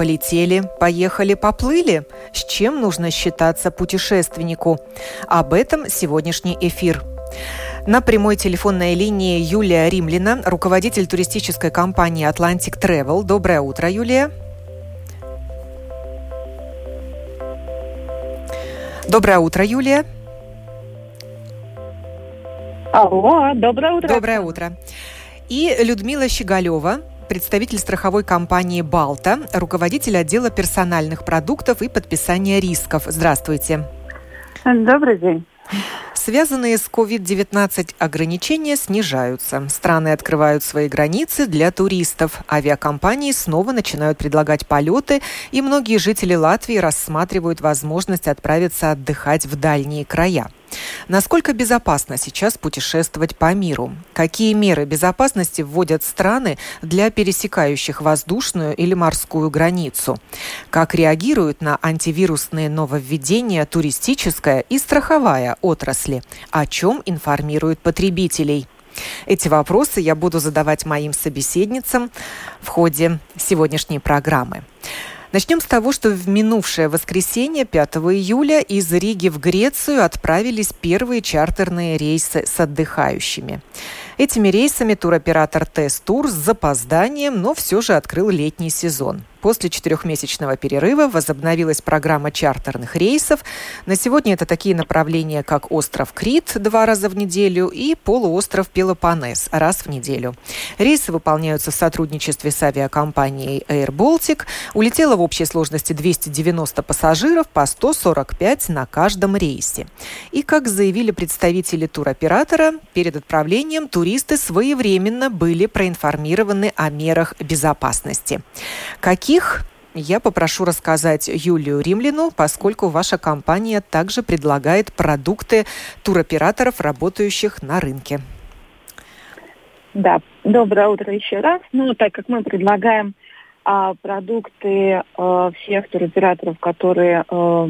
Полетели, поехали, поплыли. С чем нужно считаться путешественнику? Об этом сегодняшний эфир. На прямой телефонной линии Юлия Римлина, руководитель туристической компании Atlantic Travel. Доброе утро, Юлия. Доброе утро, Юлия. Алло, доброе утро. Доброе утро. И Людмила Щеголева, представитель страховой компании «Балта», руководитель отдела персональных продуктов и подписания рисков. Здравствуйте. Добрый день. Связанные с COVID-19 ограничения снижаются. Страны открывают свои границы для туристов. Авиакомпании снова начинают предлагать полеты, и многие жители Латвии рассматривают возможность отправиться отдыхать в дальние края. Насколько безопасно сейчас путешествовать по миру? Какие меры безопасности вводят страны для пересекающих воздушную или морскую границу? Как реагируют на антивирусные нововведения туристическая и страховая отрасли? О чем информируют потребителей? Эти вопросы я буду задавать моим собеседницам в ходе сегодняшней программы. Начнем с того, что в минувшее воскресенье, 5 июля, из Риги в Грецию отправились первые чартерные рейсы с отдыхающими. Этими рейсами туроператор Тест-Тур с запозданием, но все же открыл летний сезон. После четырехмесячного перерыва возобновилась программа чартерных рейсов. На сегодня это такие направления, как остров Крит два раза в неделю и полуостров Пелопонес раз в неделю. Рейсы выполняются в сотрудничестве с авиакомпанией Air Baltic. Улетело в общей сложности 290 пассажиров по 145 на каждом рейсе. И, как заявили представители туроператора, перед отправлением туристы своевременно были проинформированы о мерах безопасности. Какие каких я попрошу рассказать Юлию Римлину, поскольку ваша компания также предлагает продукты туроператоров, работающих на рынке. Да, доброе утро еще раз. Ну, так как мы предлагаем а, продукты а, всех туроператоров, которые а,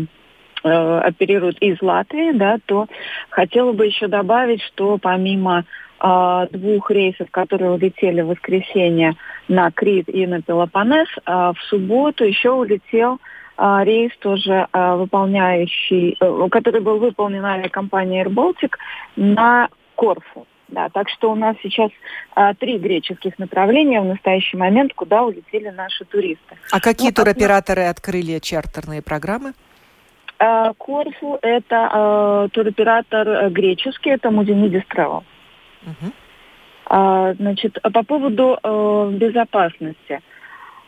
а, оперируют из Латвии, да, то хотела бы еще добавить, что помимо а, двух рейсов, которые улетели в воскресенье на Крит и на Пелопонес, а, в субботу еще улетел а, рейс тоже выполняющий, э, который был выполнен авиакомпанией Air Baltic на Корфу. Да, так что у нас сейчас а, три греческих направления в настоящий момент, куда улетели наши туристы. А какие ну, туроператоры от... открыли чартерные программы? Корфу это э, туроператор э, греческий, это Мудинидис Travel. Угу. А, значит, по поводу э, безопасности.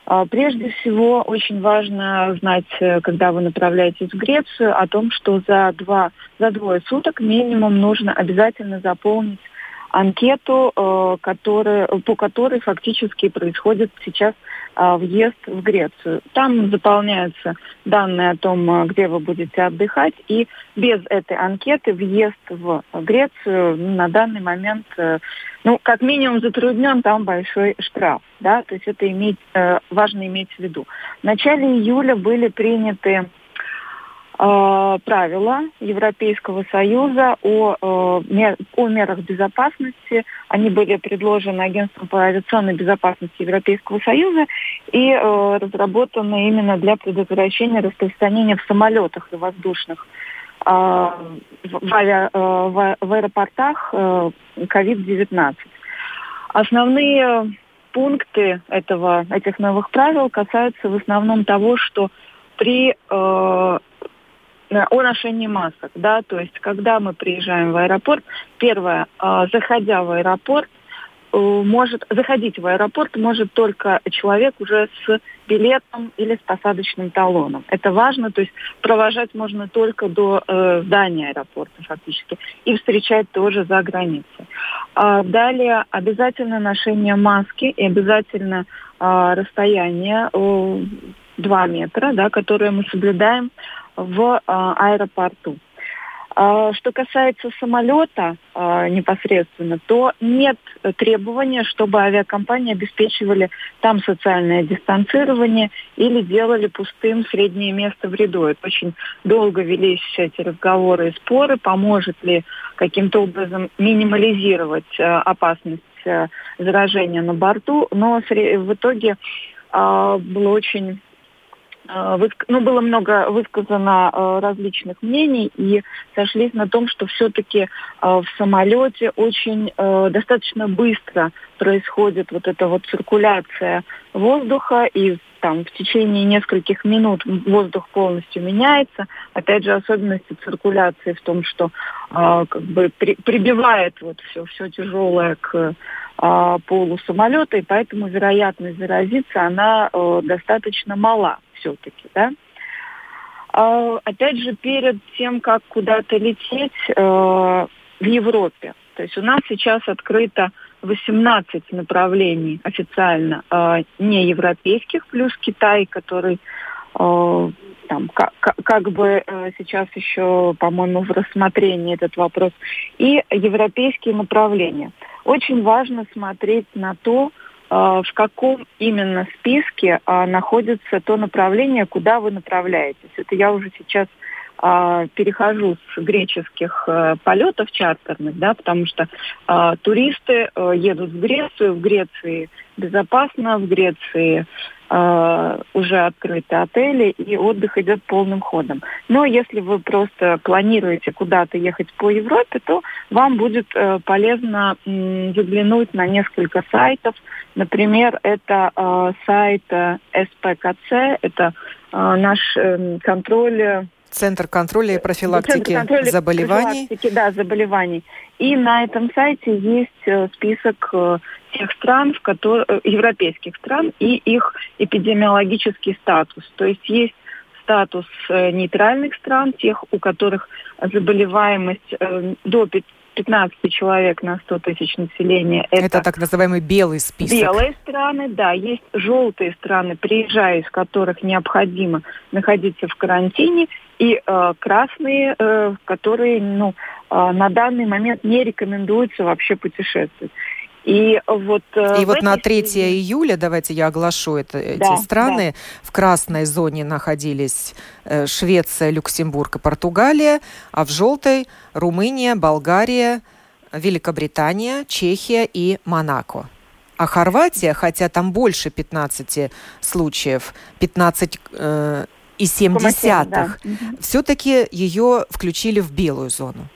А, прежде всего, очень важно знать, э, когда вы направляетесь в Грецию, о том, что за, два, за двое суток минимум нужно обязательно заполнить анкету, э, который, по которой фактически происходит сейчас э, въезд в Грецию. Там заполняются данные о том, э, где вы будете отдыхать, и без этой анкеты въезд в Грецию на данный момент, ну, как минимум затруднен, там большой штраф, да, то есть это иметь, важно иметь в виду. В начале июля были приняты Э, правила Европейского Союза о, э, о мерах безопасности. Они были предложены Агентством по авиационной безопасности Европейского Союза и э, разработаны именно для предотвращения распространения в самолетах и воздушных в, авиа, в, в аэропортах COVID-19. Основные пункты этого, этих новых правил касаются в основном того, что при Э, о ношении масок, да, то есть когда мы приезжаем в аэропорт, первое, э, заходя в аэропорт, э, может заходить в аэропорт может только человек уже с билетом или с посадочным талоном. Это важно, то есть провожать можно только до э, здания аэропорта фактически и встречать тоже за границей. А далее обязательно ношение маски и обязательно э, расстояние э, 2 метра, да, которое мы соблюдаем в аэропорту. А, что касается самолета а, непосредственно, то нет требования, чтобы авиакомпании обеспечивали там социальное дистанцирование или делали пустым среднее место в ряду. Это очень долго велись эти разговоры и споры, поможет ли каким-то образом минимализировать а, опасность заражения на борту, но в итоге было очень ну, было много высказано э, различных мнений и сошлись на том, что все-таки э, в самолете очень достаточно быстро происходит вот эта вот циркуляция воздуха и там в течение нескольких минут воздух полностью меняется. Опять же, особенности циркуляции в том, что э, как бы при, прибивает вот все, все тяжелое к э, полу самолета, и поэтому вероятность заразиться, она э, достаточно мала все-таки, да. А, опять же, перед тем, как куда-то лететь э, в Европе, то есть у нас сейчас открыто 18 направлений официально э, не европейских, плюс Китай, который э, там, как, как бы э, сейчас еще, по-моему, в рассмотрении этот вопрос, и европейские направления. Очень важно смотреть на то, а, в каком именно списке а, находится то направление, куда вы направляетесь. Это я уже сейчас а, перехожу с греческих э, полетов чартерных, да, потому что туристы э, едут в Грецию, в Греции безопасно, в Греции э, уже открыты отели, и отдых идет полным ходом. Но если вы просто планируете куда-то ехать по Европе, то вам будет полезно заглянуть на несколько сайтов. Например, это сайт СПКЦ, это наш э, контроль Центр контроля и профилактики Центр контроля заболеваний. Профилактики, да, заболеваний. И на этом сайте есть э, список э, тех стран, в которых, э, европейских стран и их эпидемиологический статус. То есть есть статус нейтральных стран, тех, у которых заболеваемость до 15 человек на 100 тысяч населения. Это, это так называемый белый список. Белые страны, да. Есть желтые страны, приезжая из которых необходимо находиться в карантине, и э, красные, э, которые ну, э, на данный момент не рекомендуется вообще путешествовать. И вот, э, и вот на 3 связи... июля, давайте я оглашу это, да, эти страны, да. в красной зоне находились э, Швеция, Люксембург и Португалия, а в желтой Румыния, Болгария, Великобритания, Чехия и Монако. А Хорватия, хотя там больше 15 случаев, 15 э, и 7 десятых, да. все-таки ее включили в белую зону.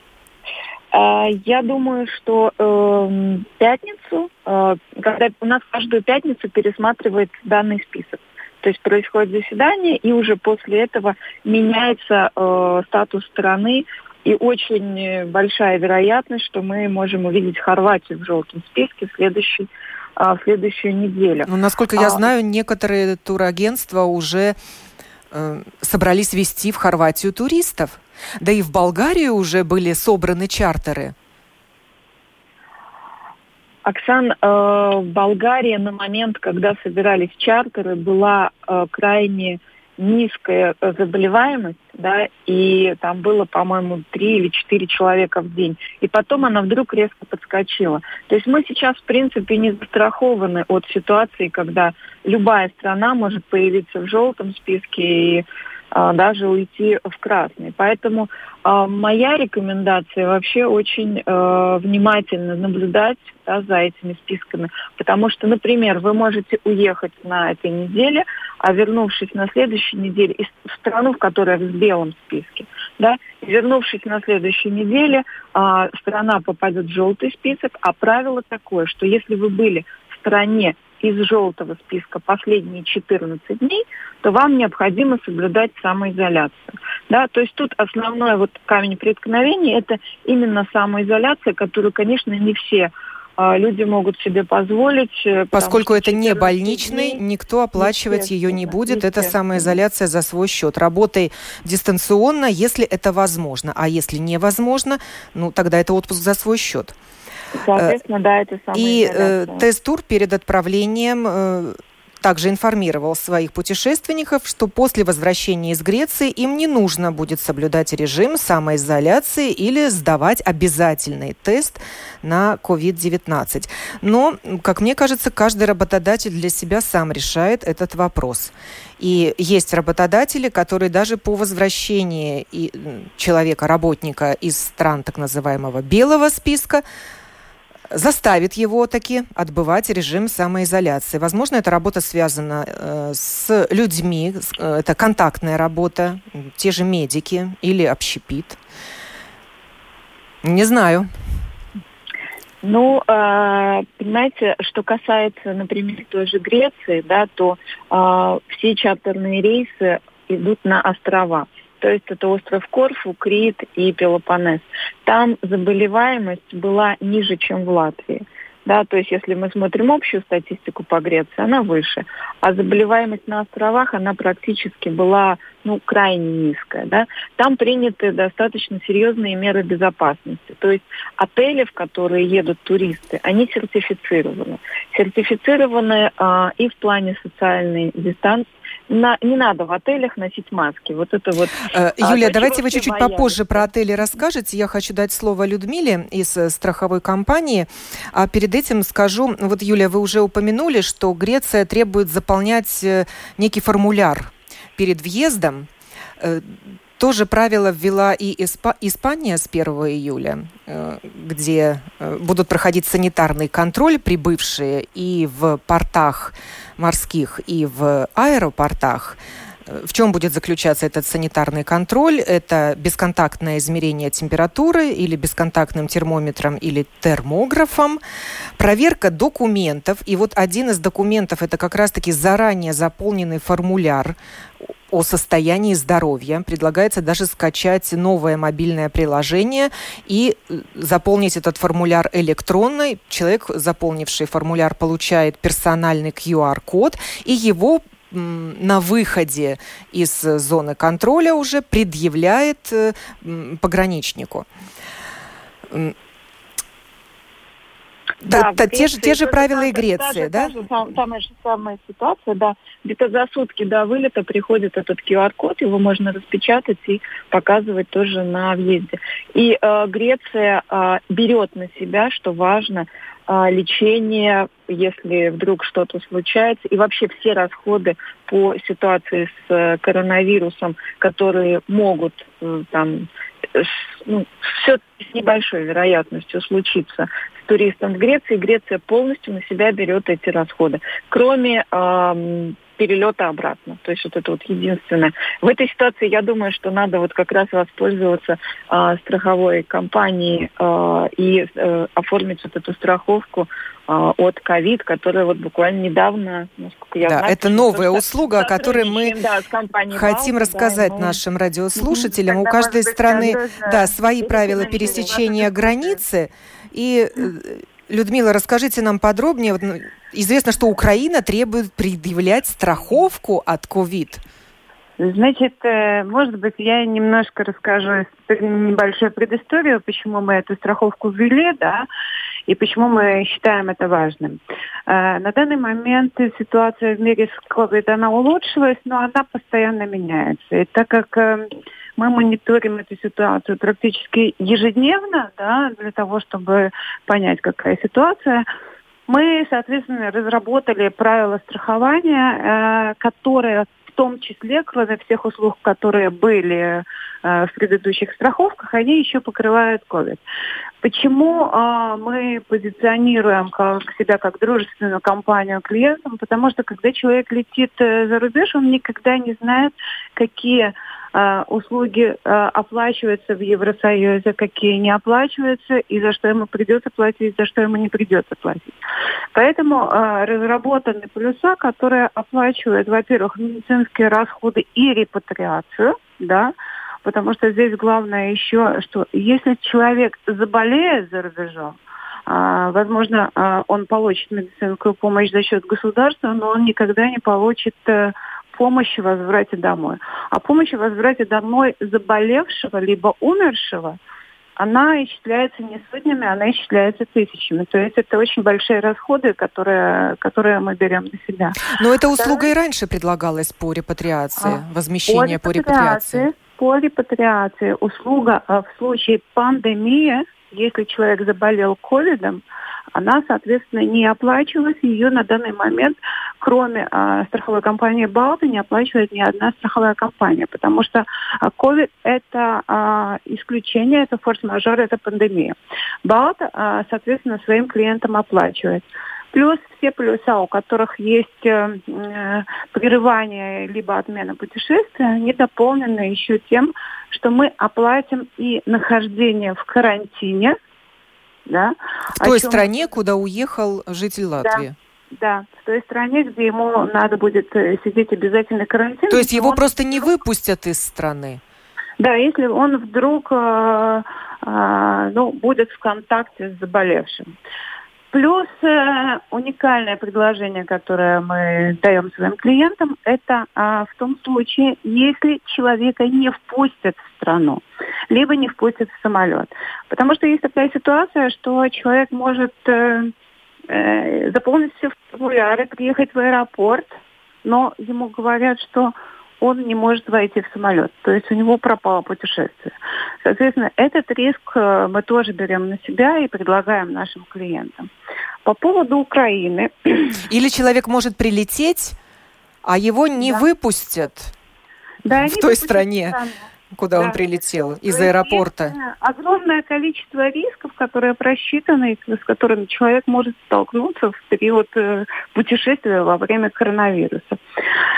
А, я думаю, что э, пятницу, э, когда у нас каждую пятницу пересматривает данный список. То есть происходит заседание, и уже после этого меняется э, статус страны, и очень большая вероятность, что мы можем увидеть Хорватию в желтом списке в следующий а, в следующую неделю. Ну, насколько я а, знаю, некоторые турагентства уже э, собрались вести в Хорватию туристов. Да и в Болгарию уже были собраны чартеры. Оксан, э, Болгария на момент, когда собирались чартеры, была э, крайне низкая заболеваемость, да, и там было, по-моему, три или четыре человека в день. И потом она вдруг резко подскочила. То есть мы сейчас, в принципе, не застрахованы от ситуации, когда любая страна может появиться в желтом списке и а, даже уйти в красный. Поэтому а, моя рекомендация вообще очень а, внимательно наблюдать да, за этими списками, потому что, например, вы можете уехать на этой неделе, а вернувшись на следующей неделе из, в страну, в которой в белом списке, да, вернувшись на следующей неделе, а, страна попадет в желтый список, а правило такое, что если вы были в стране из желтого списка последние 14 дней, то вам необходимо соблюдать самоизоляцию. Да, то есть тут основной вот камень преткновения – это именно самоизоляция, которую, конечно, не все люди могут себе позволить. Э, Поскольку это не больничный, дней, никто оплачивать ее не будет. Это самоизоляция за свой счет. Работай дистанционно, если это возможно. А если невозможно, ну тогда это отпуск за свой счет. Соответственно, да, это самое. И э, тест-тур перед отправлением э, также информировал своих путешественников, что после возвращения из Греции им не нужно будет соблюдать режим самоизоляции или сдавать обязательный тест на COVID-19. Но, как мне кажется, каждый работодатель для себя сам решает этот вопрос. И есть работодатели, которые даже по возвращении человека, работника из стран так называемого белого списка, заставит его таки отбывать режим самоизоляции. Возможно, эта работа связана э, с людьми, э, это контактная работа, те же медики или общепит. Не знаю. Ну, э, понимаете, что касается, например, той же Греции, да, то э, все чартерные рейсы идут на острова. То есть это остров Корфу, Крит и Пелопонес. Там заболеваемость была ниже, чем в Латвии. Да, то есть если мы смотрим общую статистику по Греции, она выше. А заболеваемость на островах, она практически была ну, крайне низкая. Да. Там приняты достаточно серьезные меры безопасности. То есть отели, в которые едут туристы, они сертифицированы. Сертифицированы а, и в плане социальной дистанции, на, не надо в отелях носить маски. Вот это вот. Э, а, Юлия, а, давайте вы чуть-чуть попозже про отели расскажете. Я хочу дать слово Людмиле из э, страховой компании. А перед этим скажу, вот, Юлия, вы уже упомянули, что Греция требует заполнять э, некий формуляр перед въездом. Тоже правило ввела и Испа- Испания с 1 июля, где будут проходить санитарный контроль прибывшие и в портах морских и в аэропортах. В чем будет заключаться этот санитарный контроль? Это бесконтактное измерение температуры или бесконтактным термометром или термографом, проверка документов. И вот один из документов – это как раз-таки заранее заполненный формуляр о состоянии здоровья. Предлагается даже скачать новое мобильное приложение и э, заполнить этот формуляр электронный. Человек, заполнивший формуляр, получает персональный QR-код, и его на выходе из зоны контроля уже предъявляет э, пограничнику. Да, да, те, же, те же правила и Греции, да? Та, самая же самая ситуация, да. Где-то за сутки до вылета приходит этот QR-код, его можно распечатать и показывать тоже на въезде. И э, Греция э, берет на себя, что важно, э, лечение, если вдруг что-то случается, и вообще все расходы по ситуации с э, коронавирусом, которые могут э, там ну, все с небольшой вероятностью случиться с туристом в Греции. Греция полностью на себя берет эти расходы, кроме э, перелета обратно. То есть вот это вот единственное. В этой ситуации я думаю, что надо вот как раз воспользоваться э, страховой компанией э, и э, оформить вот эту страховку э, от ковид, которая вот буквально недавно, насколько я да, знаю... это новая услуга, о которой мы да, хотим Балка, рассказать да, нашим радиослушателям. У каждой страны да, свои правила пересечения границы. И э, Людмила, расскажите нам подробнее. Ну, известно, что Украина требует предъявлять страховку от ковид. Значит, э, может быть, я немножко расскажу небольшую предысторию, почему мы эту страховку ввели, да, и почему мы считаем это важным. Э, на данный момент ситуация в мире с COVID, она улучшилась, но она постоянно меняется. И так как э, мы мониторим эту ситуацию практически ежедневно, да, для того, чтобы понять, какая ситуация. Мы, соответственно, разработали правила страхования, э, которые в том числе, кроме всех услуг, которые были э, в предыдущих страховках, они еще покрывают COVID. Почему э, мы позиционируем как, себя как дружественную компанию клиентам? Потому что когда человек летит э, за рубеж, он никогда не знает, какие услуги э, оплачиваются в Евросоюзе, какие не оплачиваются, и за что ему придется платить, за что ему не придется платить. Поэтому э, разработаны плюса, которые оплачивают, во-первых, медицинские расходы и репатриацию, да, потому что здесь главное еще, что если человек заболеет за рубежом, возможно, он получит медицинскую помощь за счет государства, но он никогда не получит помощи в возврате домой. А помощи в возврате домой заболевшего либо умершего она исчисляется не сотнями, она исчисляется тысячами. То есть это очень большие расходы, которые, которые мы берем на себя. Но эта услуга Второе... и раньше предлагалась по репатриации, а, возмещение по репатриации. По репатриации услуга а, в случае пандемии, если человек заболел ковидом, она, соответственно, не оплачивалась. Ее на данный момент, кроме э, страховой компании «Балта», не оплачивает ни одна страховая компания, потому что COVID – это э, исключение, это форс-мажор, это пандемия. «Балта», э, соответственно, своим клиентам оплачивает. Плюс все плюса, у которых есть э, прерывание либо отмена путешествия, они дополнены еще тем, что мы оплатим и нахождение в карантине – да? В той чем... стране, куда уехал житель Латвии. Да. Да, в той стране, где ему надо будет э, сидеть обязательно карантин. То есть его он... просто не выпустят из страны? Да, если он вдруг э, э, ну, будет в контакте с заболевшим. Плюс э, уникальное предложение, которое мы даем своим клиентам, это э, в том случае, если человека не впустят в страну, либо не впустят в самолет. Потому что есть такая ситуация, что человек может э, э, заполнить все формуляры, приехать в аэропорт, но ему говорят, что он не может войти в самолет. То есть у него пропало путешествие. Соответственно, этот риск э, мы тоже берем на себя и предлагаем нашим клиентам. По поводу Украины. Или человек может прилететь, а его не да. выпустят да, в той стране. Страну куда да. он прилетел из аэропорта? огромное количество рисков, которые просчитаны, с которыми человек может столкнуться в период э, путешествия во время коронавируса.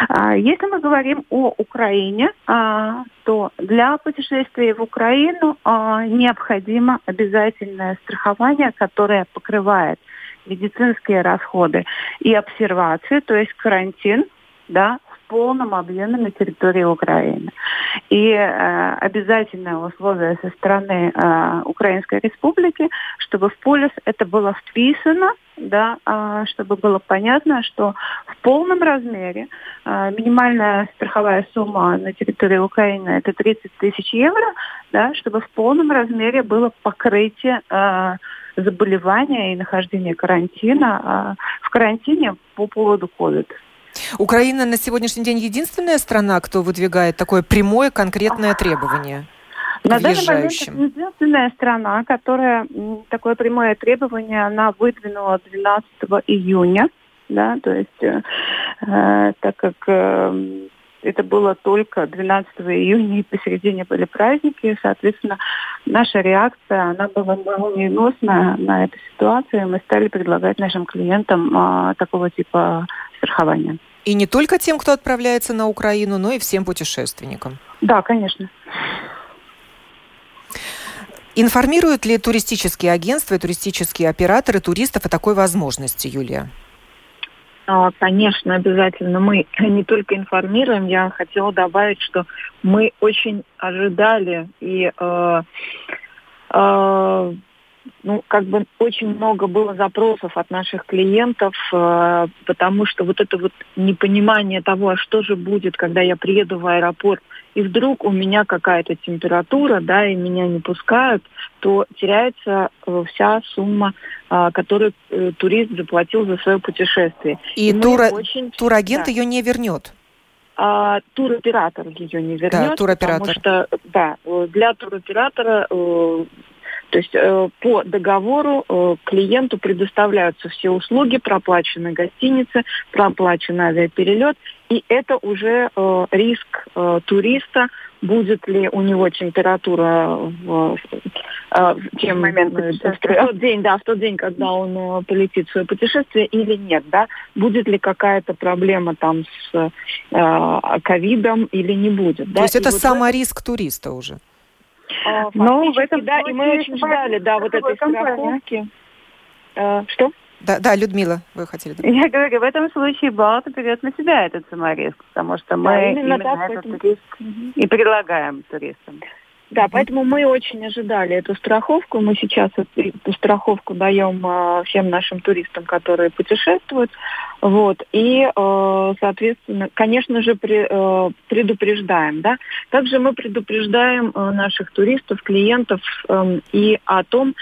А, если мы говорим о Украине, а, то для путешествия в Украину а, необходимо обязательное страхование, которое покрывает медицинские расходы и обсервации, то есть карантин, да, полном объеме на территории Украины. И э, обязательное условие со стороны э, Украинской Республики, чтобы в полис это было вписано, да, э, чтобы было понятно, что в полном размере э, минимальная страховая сумма на территории Украины это 30 тысяч евро, да, чтобы в полном размере было покрытие э, заболевания и нахождения карантина э, в карантине по поводу COVID. Украина на сегодняшний день единственная страна, кто выдвигает такое прямое конкретное требование? На данный момент это единственная страна, которая такое прямое требование она выдвинула 12 июня, да, то есть э, э, так как э, это было только 12 июня, и посередине были праздники, соответственно, наша реакция, она была молниеносная на эту ситуацию, мы стали предлагать нашим клиентам э, такого типа страхования. И не только тем, кто отправляется на Украину, но и всем путешественникам. Да, конечно. Информируют ли туристические агентства и туристические операторы туристов о такой возможности, Юлия? А, конечно, обязательно. Мы не только информируем, я хотела добавить, что мы очень ожидали и э, э, ну, как бы очень много было запросов от наших клиентов, э, потому что вот это вот непонимание того, а что же будет, когда я приеду в аэропорт, и вдруг у меня какая-то температура, да, и меня не пускают, то теряется э, вся сумма, э, которую э, турист заплатил за свое путешествие. И, и тура... очень... турагент да. ее не вернет? а туроператор ее не вернет, да, туроператор. потому что да, для туроператора то есть э, по договору э, клиенту предоставляются все услуги, проплачены гостиницы, проплачен авиаперелет, и это уже э, риск э, туриста, будет ли у него температура в, э, в тем момент, э, в тот день, да, в тот день, когда он э, полетит в свое путешествие или нет, да, будет ли какая-то проблема там с э, ковидом или не будет. То да? есть это вот самый это... риск туриста уже? Ну, в этом да, и мы очень ждали, да, вот этой страховки. А, что? Да, да, Людмила, вы хотели добавить. Я говорю, в этом случае Балта берет на себя этот самориск, потому что мы да, именно, именно так, этот риск и предлагаем туристам. Да, mm-hmm. поэтому мы очень ожидали эту страховку. Мы сейчас эту страховку даем э, всем нашим туристам, которые путешествуют. Вот. И, э, соответственно, конечно же, при, э, предупреждаем. Да? Также мы предупреждаем э, наших туристов, клиентов э, и о том,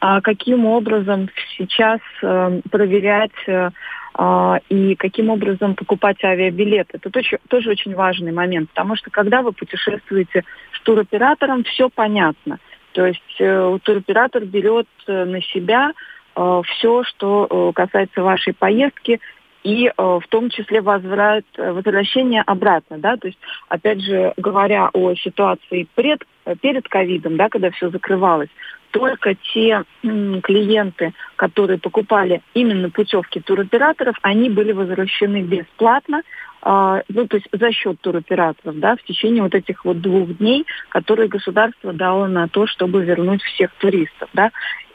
э, каким образом сейчас э, проверять а, и каким образом покупать авиабилеты. Это тоже, тоже очень важный момент, потому что когда вы путешествуете туроператором, все понятно. То есть э, туроператор берет э, на себя э, все, что э, касается вашей поездки, и в том числе возврат, возвращение обратно, да, то есть, опять же, говоря о ситуации пред, перед ковидом, да, когда все закрывалось, только те клиенты, которые покупали именно путевки туроператоров, они были возвращены бесплатно, э, ну, то есть за счет туроператоров, да, в течение вот этих вот двух дней, которые государство дало на то, чтобы вернуть всех туристов, да.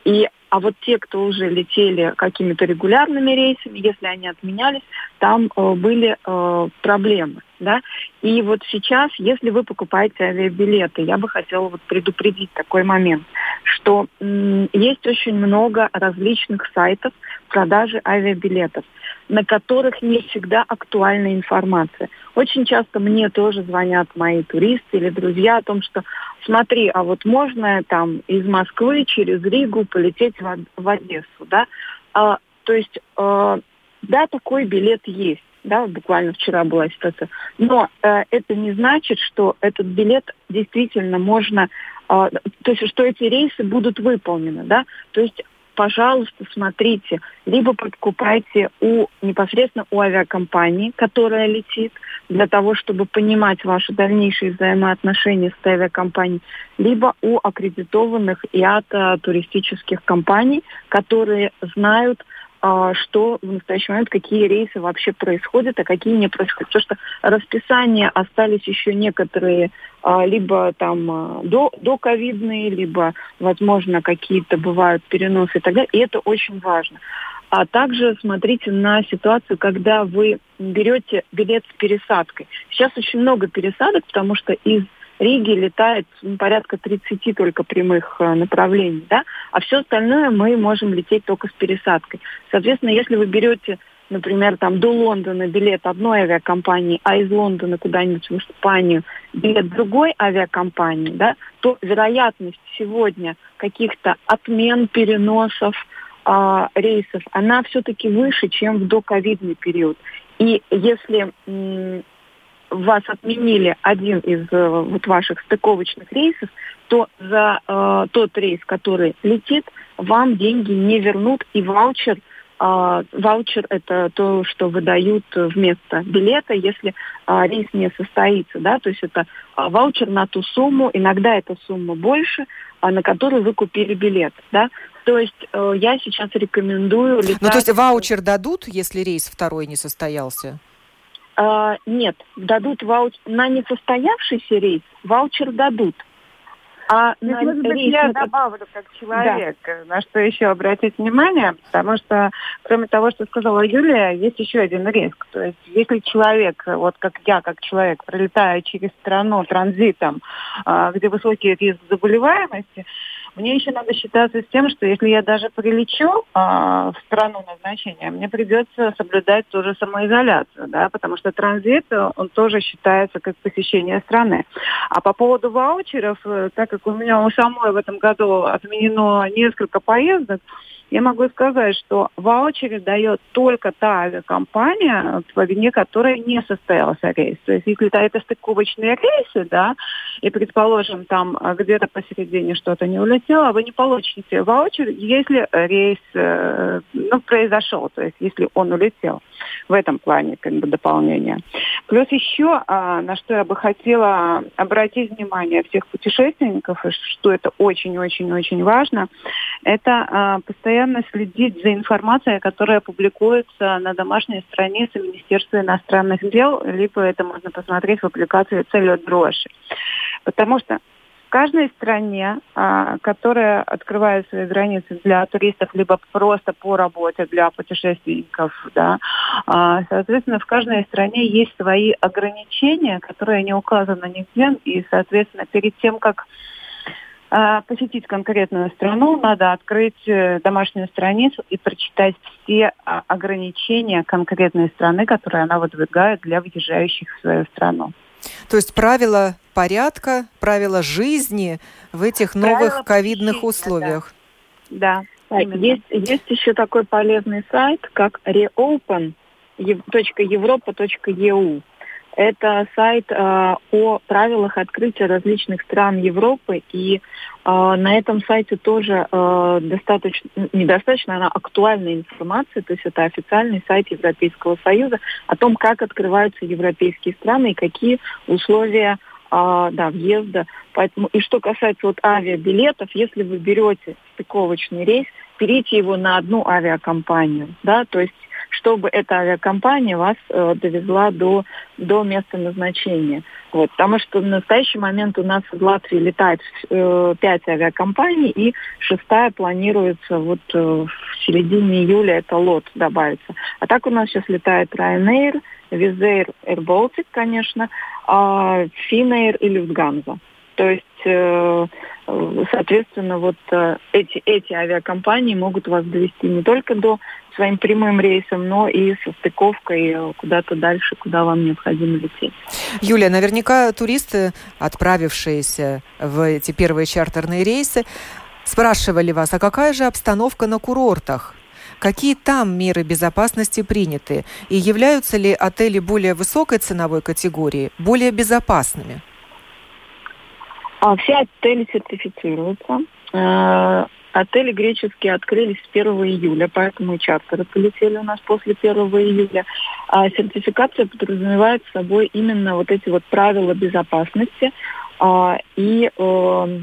И а вот те, кто уже летели какими-то регулярными рейсами, если они отменялись, там э, были э, проблемы. Да? И вот сейчас, если вы покупаете авиабилеты, я бы хотела вот предупредить такой момент, что м- есть очень много различных сайтов продажи авиабилетов на которых не всегда актуальна информация. Очень часто мне тоже звонят мои туристы или друзья о том, что смотри, а вот можно там из Москвы через Ригу полететь в, в Одессу, да? А, то есть, э, да, такой билет есть. Да, буквально вчера была ситуация. Но э, это не значит, что этот билет действительно можно, э, то есть, что эти рейсы будут выполнены, да. То есть пожалуйста, смотрите, либо покупайте у непосредственно у авиакомпании, которая летит, для того, чтобы понимать ваши дальнейшие взаимоотношения с авиакомпанией, либо у аккредитованных ИАТа туристических компаний, которые знают, что в настоящий момент, какие рейсы вообще происходят, а какие не происходят. Потому что расписания остались еще некоторые а, либо там а, до, до ковидные, либо, возможно, какие-то бывают переносы и так далее. И это очень важно. А также смотрите на ситуацию, когда вы берете билет с пересадкой. Сейчас очень много пересадок, потому что из Риги летает ну, порядка 30 только прямых э, направлений, да, а все остальное мы можем лететь только с пересадкой. Соответственно, если вы берете, например, там до Лондона билет одной авиакомпании, а из Лондона куда-нибудь в Испанию билет другой авиакомпании, да, то вероятность сегодня каких-то отмен, переносов, э, рейсов, она все-таки выше, чем в доковидный период. И если вас отменили один из э, вот ваших стыковочных рейсов, то за э, тот рейс, который летит, вам деньги не вернут и ваучер Uh, ваучер это то, что выдают вместо билета, если uh, рейс не состоится, да, то есть это uh, ваучер на ту сумму, иногда эта сумма больше, на которую вы купили билет, да. То есть э, я сейчас рекомендую летать... Ну, то есть ваучер дадут, если рейс второй не состоялся? А, нет, дадут ваучер на несостоявшийся рейс, ваучер дадут. А ну, на может быть, рейс... я добавлю как человек, да. на что еще обратить внимание, потому что, кроме того, что сказала Юлия, есть еще один риск. То есть, если человек, вот как я, как человек, пролетаю через страну транзитом, а, где высокий риск заболеваемости, мне еще надо считаться с тем, что если я даже прилечу а, в страну назначения, мне придется соблюдать тоже самоизоляцию, да, потому что транзит, он тоже считается как посещение страны. А по поводу ваучеров, э, так как у меня у самой в этом году отменено несколько поездок, я могу сказать, что ваучеры дает только та авиакомпания, по вине которой не состоялся рейс. То есть если это стыковочные рейсы, да, и, предположим, там а, где-то посередине что-то не улетело, вы не получите ваучер, если рейс э, ну, произошел, то есть если он улетел. В этом плане как бы дополнение. Плюс еще, а, на что я бы хотела обратить внимание всех путешественников, что это очень-очень-очень важно, это а, постоянно следить за информацией, которая публикуется на домашней странице Министерства иностранных дел, либо это можно посмотреть в аппликации «Цель дрожи». Потому что в каждой стране, а, которая открывает свои границы для туристов, либо просто по работе для путешественников, да, а, соответственно, в каждой стране есть свои ограничения, которые не указаны нигде, и, соответственно, перед тем, как посетить конкретную страну, надо открыть э, домашнюю страницу и прочитать все а, ограничения конкретной страны, которые она выдвигает для въезжающих в свою страну. То есть правила порядка, правила жизни в этих новых ковидных условиях. Да. да. Есть, есть еще такой полезный сайт, как reopen.europa.eu. Это сайт э, о правилах открытия различных стран Европы, и э, на этом сайте тоже э, достаточно, недостаточно, она актуальная информация, то есть это официальный сайт Европейского Союза о том, как открываются европейские страны и какие условия а, да, въезда. Поэтому, и что касается вот авиабилетов, если вы берете стыковочный рейс, берите его на одну авиакомпанию, да, то есть чтобы эта авиакомпания вас э, довезла до, до места назначения. Вот, потому что в настоящий момент у нас в Латвии летает э, 5 авиакомпаний, и шестая планируется вот э, в середине июля, это лот добавится. А так у нас сейчас летает Ryanair, Wizz Air, Baltic, конечно, а Finnair и Lufthansa. То есть, э, соответственно, вот э, эти, эти авиакомпании могут вас довести не только до своим прямым рейсом, но и со стыковкой э, куда-то дальше, куда вам необходимо лететь. Юлия, наверняка туристы, отправившиеся в эти первые чартерные рейсы, спрашивали вас, а какая же обстановка на курортах? Какие там меры безопасности приняты? И являются ли отели более высокой ценовой категории, более безопасными? А все отели сертифицируются. Э, отели греческие открылись с 1 июля, поэтому и чартеры полетели у нас после 1 июля. А сертификация подразумевает собой именно вот эти вот правила безопасности а, и э,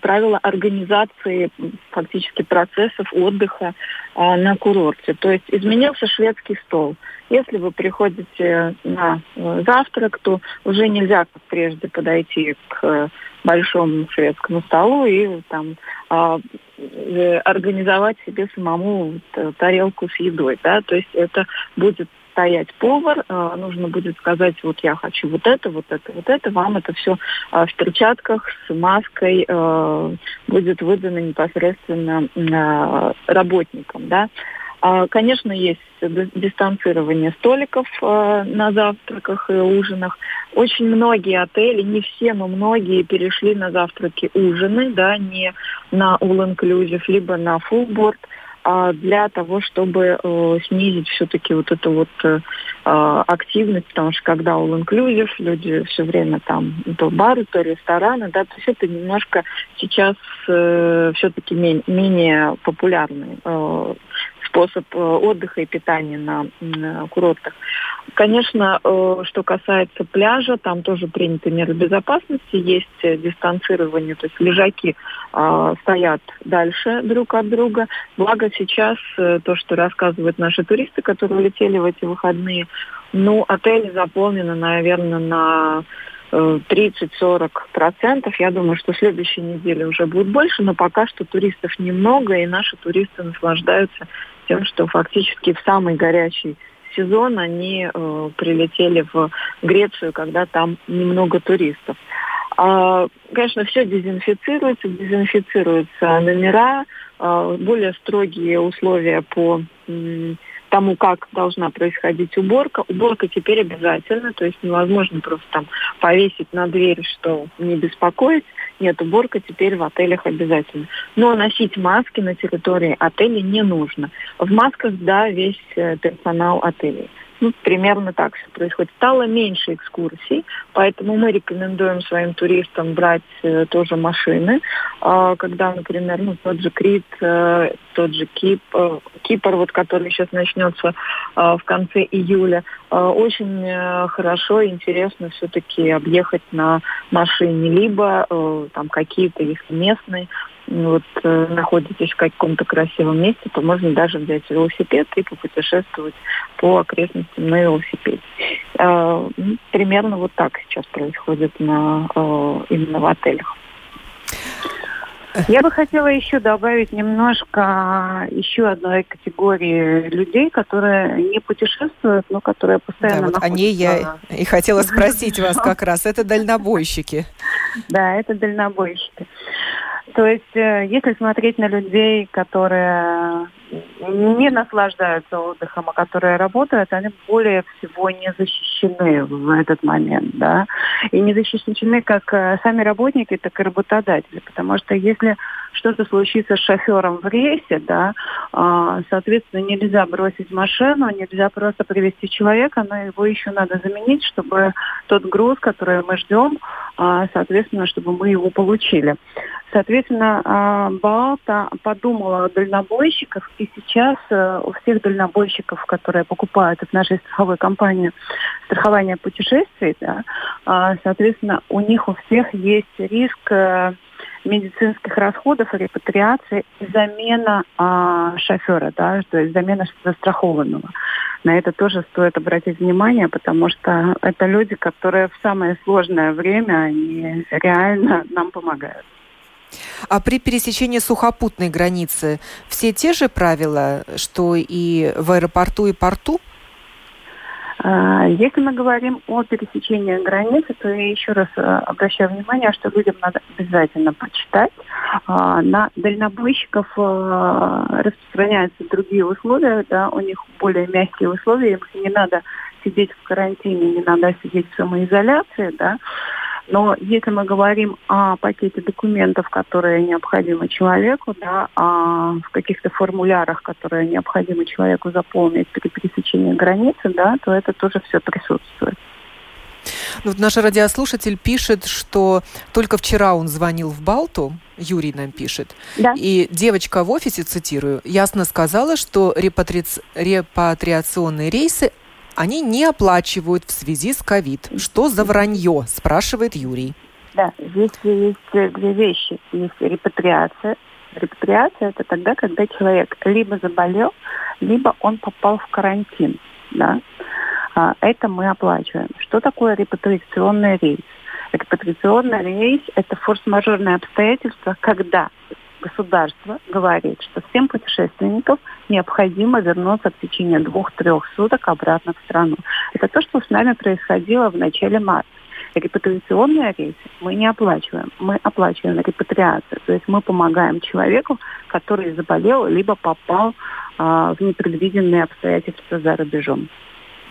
правила организации фактически процессов отдыха а, на курорте. То есть изменился шведский стол. Если вы приходите на э, завтрак, то уже нельзя, как прежде, подойти к большому шведскому столу и там а, э, организовать себе самому тарелку с едой, да, то есть это будет стоять повар, э, нужно будет сказать, вот я хочу вот это, вот это, вот это, вам это все э, в перчатках с маской э, будет выдано непосредственно э, работникам, да. А, конечно, есть дистанцирование столиков э, на завтраках и ужинах. Очень многие отели, не все, но многие перешли на завтраки ужины, да, не на all-inclusive, либо на full а для того, чтобы э, снизить все-таки вот эту вот э, а, активность, потому что когда all inclusive, люди все время там то бары, то рестораны, да, то есть это немножко сейчас э, все-таки менее, менее популярный э, способ э, отдыха и питания на, курортах. Конечно, э, что касается пляжа, там тоже приняты меры безопасности, есть э, дистанцирование, то есть лежаки стоят дальше друг от друга. Благо сейчас то, что рассказывают наши туристы, которые улетели в эти выходные, ну, отели заполнены, наверное, на 30-40 процентов. Я думаю, что следующей неделе уже будет больше, но пока что туристов немного, и наши туристы наслаждаются тем, что фактически в самый горячий сезон они э, прилетели в Грецию, когда там немного туристов. А, конечно, все дезинфицируется, дезинфицируются номера, а, более строгие условия по тому, как должна происходить уборка. Уборка теперь обязательна, то есть невозможно просто там повесить на дверь, что не беспокоить. Нет, уборка теперь в отелях обязательно. Но носить маски на территории отеля не нужно. В масках, да, весь э, персонал отелей. Ну, примерно так все происходит. Стало меньше экскурсий, поэтому мы рекомендуем своим туристам брать э, тоже машины. Э, когда, например, ну, тот же Крит, э, тот же Кип, э, Кипр, вот, который сейчас начнется э, в конце июля, э, очень э, хорошо и интересно все-таки объехать на машине. Либо э, там какие-то, если местные, вот э, находитесь в каком-то красивом месте, то можно даже взять велосипед и попутешествовать по окрестностям на велосипеде. Э, ну, примерно вот так сейчас происходит на, э, именно в отелях. Я бы хотела еще добавить немножко еще одной категории людей, которые не путешествуют, но которые постоянно да, вот находятся... о ней я и хотела спросить вас как раз. Это дальнобойщики. Да, это дальнобойщики. То есть, э, если смотреть на людей, которые не наслаждаются отдыхом, а которые работают, они более всего не защищены в этот момент, да, и не защищены как э, сами работники, так и работодатели, потому что если что-то случится с шофером в рейсе, да, а, соответственно, нельзя бросить машину, нельзя просто привести человека, но его еще надо заменить, чтобы тот груз, который мы ждем, а, соответственно, чтобы мы его получили. Соответственно, а, Балта подумала о дальнобойщиках, и сейчас э, у всех дальнобойщиков, которые покупают от нашей страховой компании страхование путешествий, да, соответственно, у них у всех есть риск э, медицинских расходов, репатриации замена а, шофера, да, то есть замена застрахованного. На это тоже стоит обратить внимание, потому что это люди, которые в самое сложное время, они реально нам помогают. А при пересечении сухопутной границы все те же правила, что и в аэропорту и порту? А, если мы говорим о пересечении границы, то я еще раз э, обращаю внимание, что людям надо обязательно почитать. А, на дальнобойщиков э, распространяются другие условия, да, у них более мягкие условия, им не надо сидеть в карантине, не надо сидеть в самоизоляции, да, но если мы говорим о пакете документов, которые необходимы человеку, да, о каких-то формулярах, которые необходимо человеку заполнить при пересечении границы, да, то это тоже все присутствует. Ну, вот наш радиослушатель пишет, что только вчера он звонил в Балту, Юрий нам пишет, да. и девочка в офисе, цитирую, ясно сказала, что репатри... репатриационные рейсы они не оплачивают в связи с ковид. Что за вранье, спрашивает Юрий. Да, здесь есть две вещи. Есть репатриация. Репатриация – это тогда, когда человек либо заболел, либо он попал в карантин. Да? А, это мы оплачиваем. Что такое репатриационный рейс? Репатриационный рейс – это форс-мажорное обстоятельство, когда государство говорит, что всем путешественникам необходимо вернуться в течение двух-трех суток обратно в страну. Это то, что с нами происходило в начале марта. Репатриационные рейсы мы не оплачиваем. Мы оплачиваем репатриацию. То есть мы помогаем человеку, который заболел, либо попал а, в непредвиденные обстоятельства за рубежом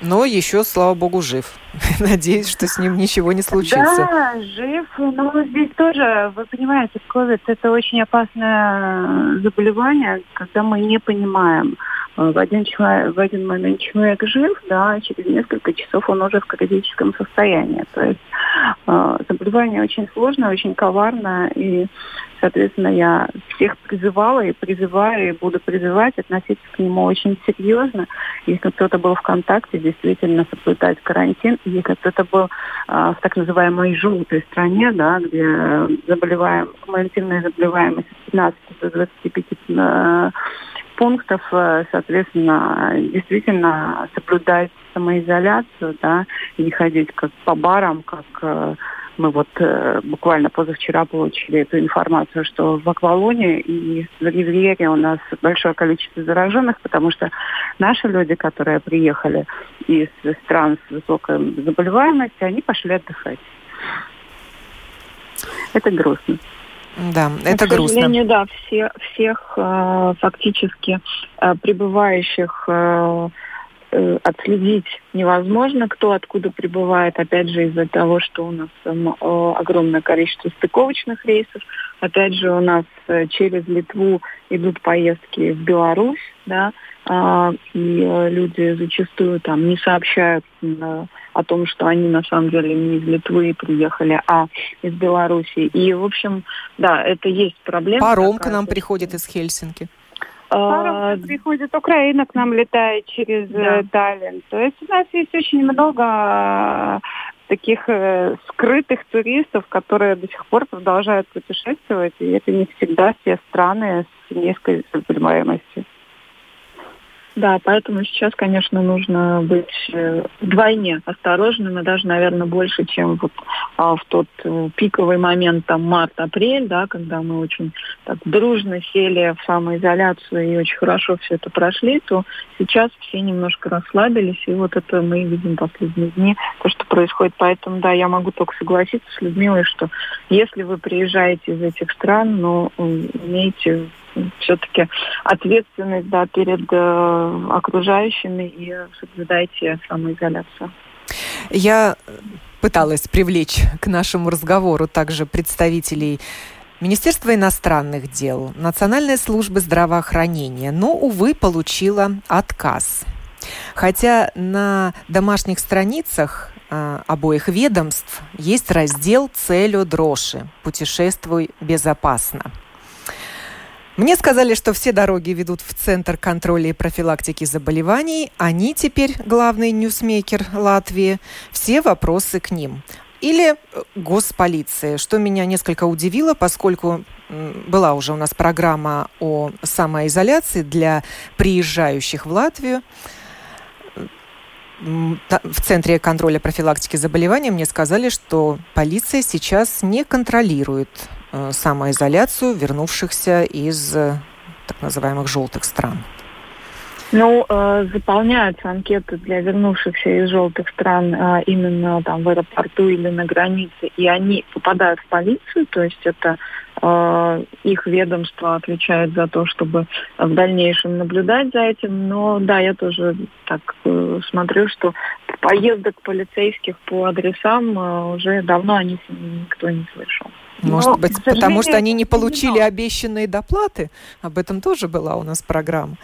но еще, слава богу, жив. Надеюсь, что с ним ничего не случится. Да, жив. Но здесь тоже, вы понимаете, COVID – это очень опасное заболевание, когда мы не понимаем, э, в один, человек, в один момент человек жив, да, а через несколько часов он уже в критическом состоянии. То есть э, заболевание очень сложное, очень коварное, и Соответственно, я всех призывала и призываю, и буду призывать относиться к нему очень серьезно. Если кто-то был в контакте, действительно соблюдать карантин. Если кто-то был а, в так называемой желтой стране, да, где заболеваем, кумулятивная заболеваемость от 15 до 25 э, пунктов, э, соответственно, действительно соблюдать самоизоляцию, да, и не ходить как по барам, как э, мы вот э, буквально позавчера получили эту информацию, что в Аквалоне и в Ривьере у нас большое количество зараженных, потому что наши люди, которые приехали из стран с высокой заболеваемостью, они пошли отдыхать. Это грустно. Да, это грустно. К сожалению, да, все, всех э, фактически э, пребывающих э, Э, отследить невозможно, кто откуда прибывает, опять же, из-за того, что у нас огромное количество стыковочных рейсов. Опять же, у нас э, через Литву идут поездки в Беларусь, да, а, и э, люди зачастую там не сообщают о том, что они на самом деле не из Литвы приехали, а из Беларуси. И, в общем, да, это есть проблема. Паром к нам приходит из Хельсинки. А, приходит Украина, к нам летает через э, да. Таллин. То есть у нас есть очень много э, таких э, скрытых туристов, которые до сих пор продолжают путешествовать, и это не всегда все страны с низкой заболеваемостью. Да, поэтому сейчас, конечно, нужно быть э, вдвойне осторожным и даже, наверное, больше, чем вот а, в тот э, пиковый момент, там, март-апрель, да, когда мы очень так дружно сели в самоизоляцию и очень хорошо все это прошли, то сейчас все немножко расслабились, и вот это мы видим последние дни, то, что происходит. Поэтому, да, я могу только согласиться с Людмилой, что если вы приезжаете из этих стран, но ну, имейте все-таки ответственность да, перед э, окружающими и соблюдайте самоизоляцию. Я пыталась привлечь к нашему разговору также представителей Министерства иностранных дел, Национальной службы здравоохранения, но, увы, получила отказ. Хотя на домашних страницах э, обоих ведомств есть раздел «Ceļo droši. Путешествуй безопасно». Мне сказали, что все дороги ведут в Центр контроля и профилактики заболеваний. Они теперь главный ньюсмейкер Латвии. Все вопросы к ним. Или э, госполиции, что меня несколько удивило, поскольку была уже у нас программа о самоизоляции для приезжающих в Латвию в Центре контроля профилактики заболеваний мне сказали, что полиция сейчас не контролирует самоизоляцию вернувшихся из э, так называемых желтых стран? Ну, э, заполняются анкеты для вернувшихся из желтых стран э, именно там в аэропорту или на границе, и они попадают в полицию, то есть это э, их ведомство отвечает за то, чтобы в дальнейшем наблюдать за этим. Но да, я тоже так э, смотрю, что поездок полицейских по адресам э, уже давно о них никто не слышал. Может Но, быть, потому что они не получили обещанные доплаты. Об этом тоже была у нас программа.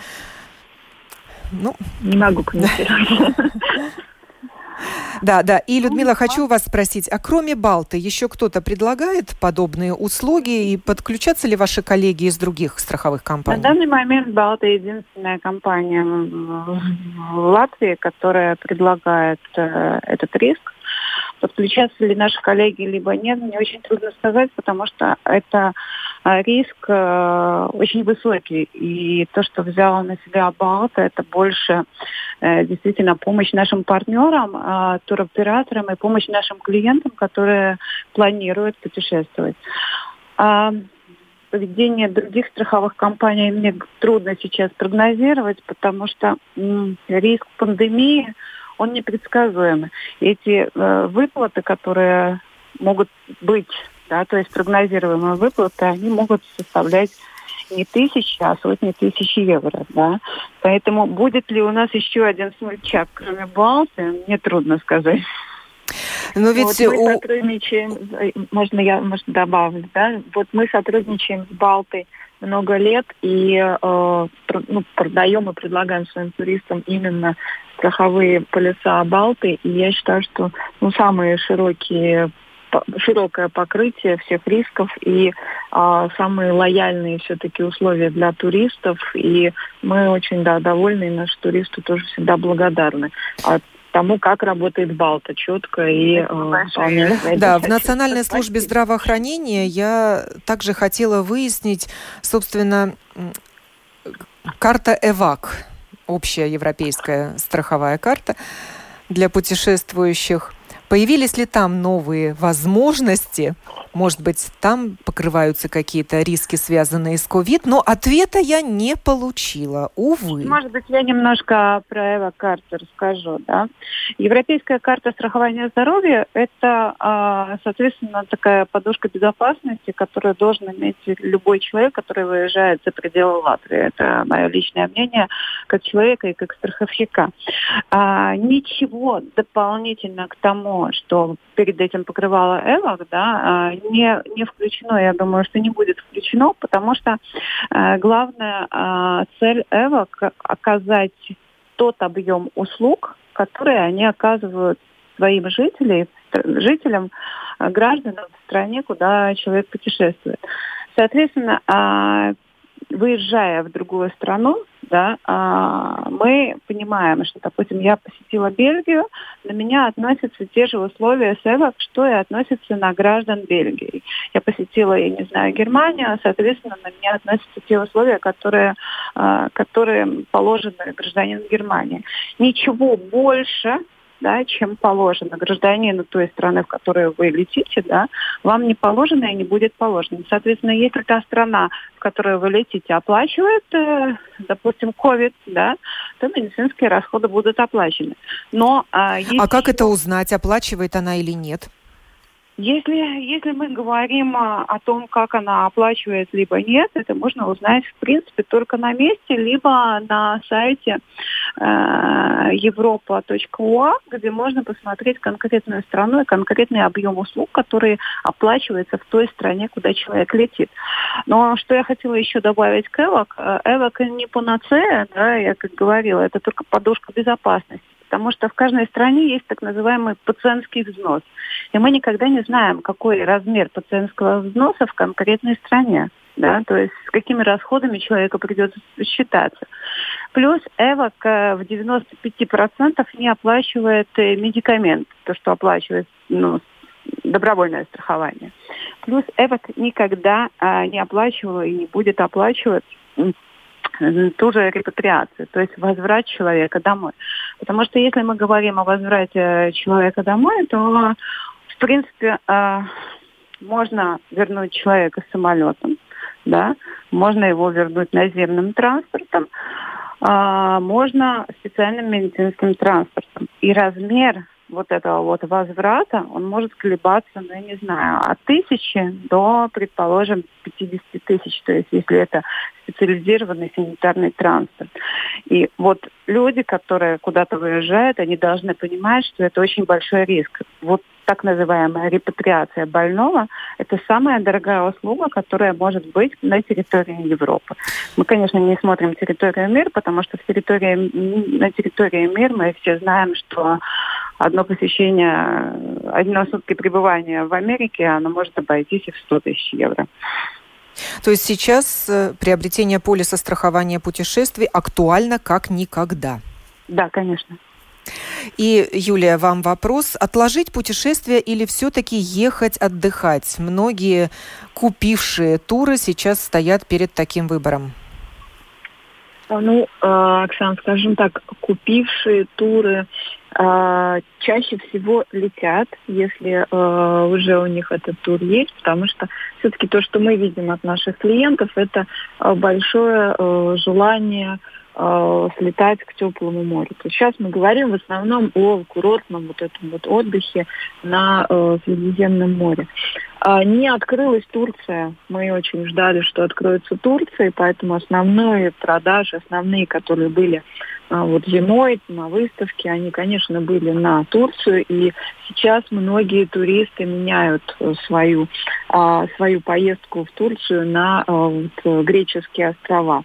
Ну, не могу комментировать. Да, да. И, Людмила, хочу вас спросить, а кроме Балты еще кто-то предлагает подобные услуги? И подключатся ли ваши коллеги из других страховых компаний? На данный момент Балта единственная компания в Латвии, которая предлагает э, этот риск подключаться ли наши коллеги, либо нет, мне очень трудно сказать, потому что это а, риск э, очень высокий. И то, что взяла на себя Балта, это больше э, действительно помощь нашим партнерам, э, туроператорам и помощь нашим клиентам, которые планируют путешествовать. А поведение других страховых компаний мне трудно сейчас прогнозировать, потому что риск пандемии он непредсказуемый. Эти э, выплаты, которые могут быть, да, то есть прогнозируемые выплаты, они могут составлять не тысячи, а сотни тысяч евро, да. Поэтому будет ли у нас еще один смельчак, кроме Балты, мне трудно сказать. Но ведь вот мы у... сотрудничаем, э, можно я может, добавлю, да? Вот мы сотрудничаем с Балтой много лет и э, ну, продаем и предлагаем своим туристам именно страховые полиса Балты. И я считаю, что ну, самые широкие широкое покрытие всех рисков и а, самые лояльные все-таки условия для туристов. И мы очень да, довольны, и наши туристы тоже всегда благодарны. А тому, как работает Балта четко и э, Да, в Национальной службе здравоохранения я также хотела выяснить, собственно, карта ЭВАК общая европейская страховая карта для путешествующих. Появились ли там новые возможности? Может быть, там покрываются какие-то риски, связанные с ковид, но ответа я не получила, увы. Может быть, я немножко про эво-карту расскажу. Да? Европейская карта страхования здоровья – это, а, соответственно, такая подушка безопасности, которую должен иметь любой человек, который выезжает за пределы Латвии. Это мое личное мнение как человека и как страховщика. А, ничего дополнительно к тому, что перед этим покрывала ЭВАК, да, а, не, не включено, я думаю, что не будет включено, потому что э, главная э, цель ЭВАК – оказать тот объем услуг, которые они оказывают своим жителям, жителям, гражданам в стране, куда человек путешествует. Соответственно, выезжая в другую страну, да, а, мы понимаем, что, допустим, я посетила Бельгию, на меня относятся те же условия СЭВАК, что и относятся на граждан Бельгии. Я посетила, я не знаю, Германию, соответственно, на меня относятся те условия, которые, а, которые положены гражданину Германии. Ничего больше да, чем положено гражданину той страны, в которую вы летите, да, вам не положено и не будет положено. Соответственно, если та страна, в которую вы летите, оплачивает, э, допустим, COVID, да, то медицинские расходы будут оплачены. Но, э, а как это узнать, оплачивает она или нет? Если, если мы говорим о, о том, как она оплачивает, либо нет, это можно узнать, в принципе, только на месте, либо на сайте э, europa.ua, где можно посмотреть конкретную страну и конкретный объем услуг, которые оплачиваются в той стране, куда человек летит. Но что я хотела еще добавить к ЭВАК, ЭВАК не панацея, да, я как говорила, это только подушка безопасности потому что в каждой стране есть так называемый пациентский взнос. И мы никогда не знаем, какой размер пациентского взноса в конкретной стране. Да, то есть с какими расходами человеку придется считаться. Плюс ЭВОК в 95% не оплачивает э, медикамент, то, что оплачивает ну, добровольное страхование. Плюс ЭВОК никогда а, не оплачивала и не будет оплачивать ту же репатриацию, то есть возврат человека домой. Потому что если мы говорим о возврате человека домой, то, в принципе, э, можно вернуть человека самолетом, да, можно его вернуть наземным транспортом, а, можно специальным медицинским транспортом. И размер вот этого вот возврата, он может колебаться, ну, я не знаю, от тысячи до, предположим, 50 тысяч, то есть если это специализированный санитарный транспорт. И вот люди, которые куда-то выезжают, они должны понимать, что это очень большой риск. Вот так называемая репатриация больного – это самая дорогая услуга, которая может быть на территории Европы. Мы, конечно, не смотрим территорию мира, потому что в территории, на территории мира мы все знаем, что одно посещение, одно сутки пребывания в Америке, оно может обойтись и в 100 тысяч евро. То есть сейчас э, приобретение полиса страхования путешествий актуально как никогда? Да, конечно. И, Юлия, вам вопрос. Отложить путешествие или все-таки ехать отдыхать? Многие купившие туры сейчас стоят перед таким выбором. А, ну, э, Оксана, скажем так, купившие туры э, чаще всего летят, если э, уже у них этот тур есть, потому что все-таки то, что мы видим от наших клиентов, это большое желание э, слетать к теплому морю. То есть сейчас мы говорим в основном о курортном вот этом вот отдыхе на э, Средиземном море. А, не открылась Турция. Мы очень ждали, что откроется Турция, и поэтому основные продажи, основные, которые были а, вот зимой на выставке, они, конечно, были на Турцию, и сейчас многие туристы меняют э, свою, а, свою поездку в Турцию на а, вот, греческие острова.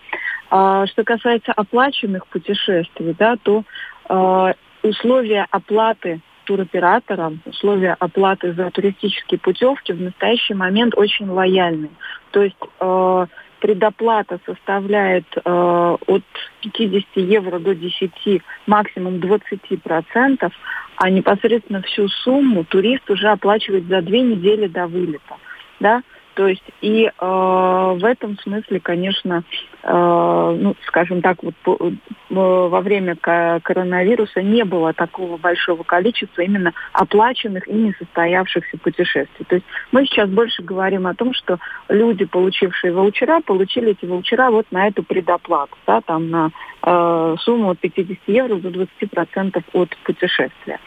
А, что касается оплаченных путешествий, да, то а, условия оплаты туроператорам, условия оплаты за туристические путевки в настоящий момент очень лояльны. То есть э, предоплата составляет э, от 50 евро до 10, максимум 20 процентов, а непосредственно всю сумму турист уже оплачивает за две недели до вылета. Да? То есть и э, в этом смысле, конечно, э, ну, скажем так, вот по, э, во время коронавируса не было такого большого количества именно оплаченных и несостоявшихся путешествий. То есть мы сейчас больше говорим о том, что люди, получившие ваучера, получили эти ваучера вот на эту предоплату, да, там на э, сумму от 50 евро до 20% от путешествия.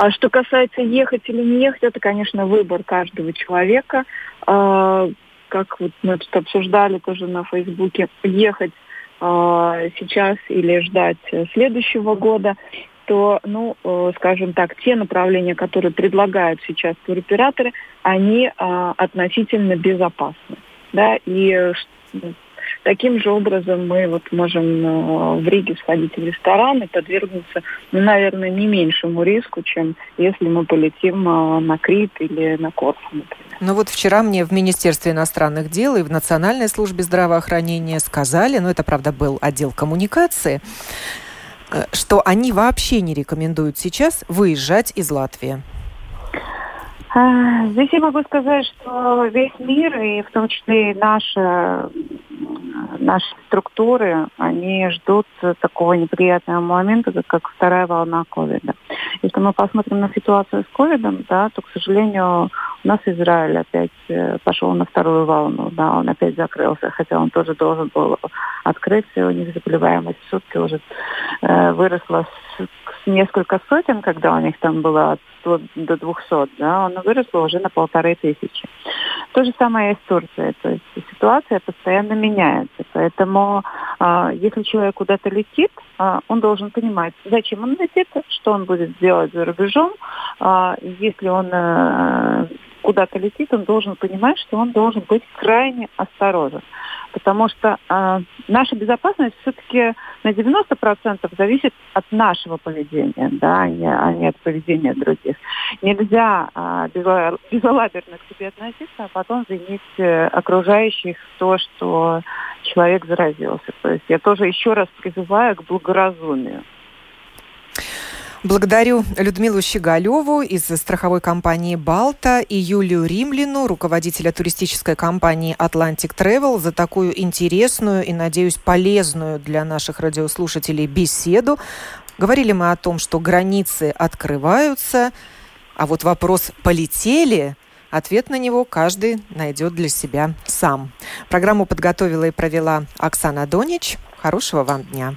А что касается ехать или не ехать, это, конечно, выбор каждого человека. А, как вот мы тут обсуждали тоже на Фейсбуке, ехать а, сейчас или ждать следующего года, то, ну, э, скажем так, те направления, которые предлагают сейчас туроператоры, они а, относительно безопасны. Да, и Таким же образом мы вот можем э, в Риге сходить в ресторан и подвергнуться, ну, наверное, не меньшему риску, чем если мы полетим э, на Крит или на Корфу, например. Ну вот вчера мне в Министерстве иностранных дел и в Национальной службе здравоохранения сказали, ну это, правда, был отдел коммуникации, э, что они вообще не рекомендуют сейчас выезжать из Латвии. А, здесь я могу сказать, что весь мир, и в том числе и наши, наши структуры, они ждут такого неприятного момента, как вторая волна ковида. Если мы посмотрим на ситуацию с ковидом, да, то, к сожалению, у нас Израиль опять э, пошел на вторую волну, да, он опять закрылся, хотя он тоже должен был открыться, у них заболеваемость в сутки уже э, выросла с, с несколько сотен, когда у них там было 100 до 200, да, она выросла уже на полторы тысячи. То же самое и с Турцией, то есть ситуация постоянно меняется, поэтому э, если человек куда-то летит, э, он должен понимать, зачем он летит, что он будет делать за рубежом, э, если он э, куда-то летит, он должен понимать, что он должен быть крайне осторожен. Потому что э, наша безопасность все-таки на 90% зависит от нашего поведения, да, а не, а не от поведения других. Нельзя э, безалаберно к себе относиться, а потом винить э, окружающих то, что человек заразился. То есть я тоже еще раз призываю к благоразумию. Благодарю Людмилу Щеголеву из страховой компании «Балта» и Юлию Римлину, руководителя туристической компании «Атлантик Travel» за такую интересную и, надеюсь, полезную для наших радиослушателей беседу. Говорили мы о том, что границы открываются, а вот вопрос «полетели?» Ответ на него каждый найдет для себя сам. Программу подготовила и провела Оксана Донич. Хорошего вам дня.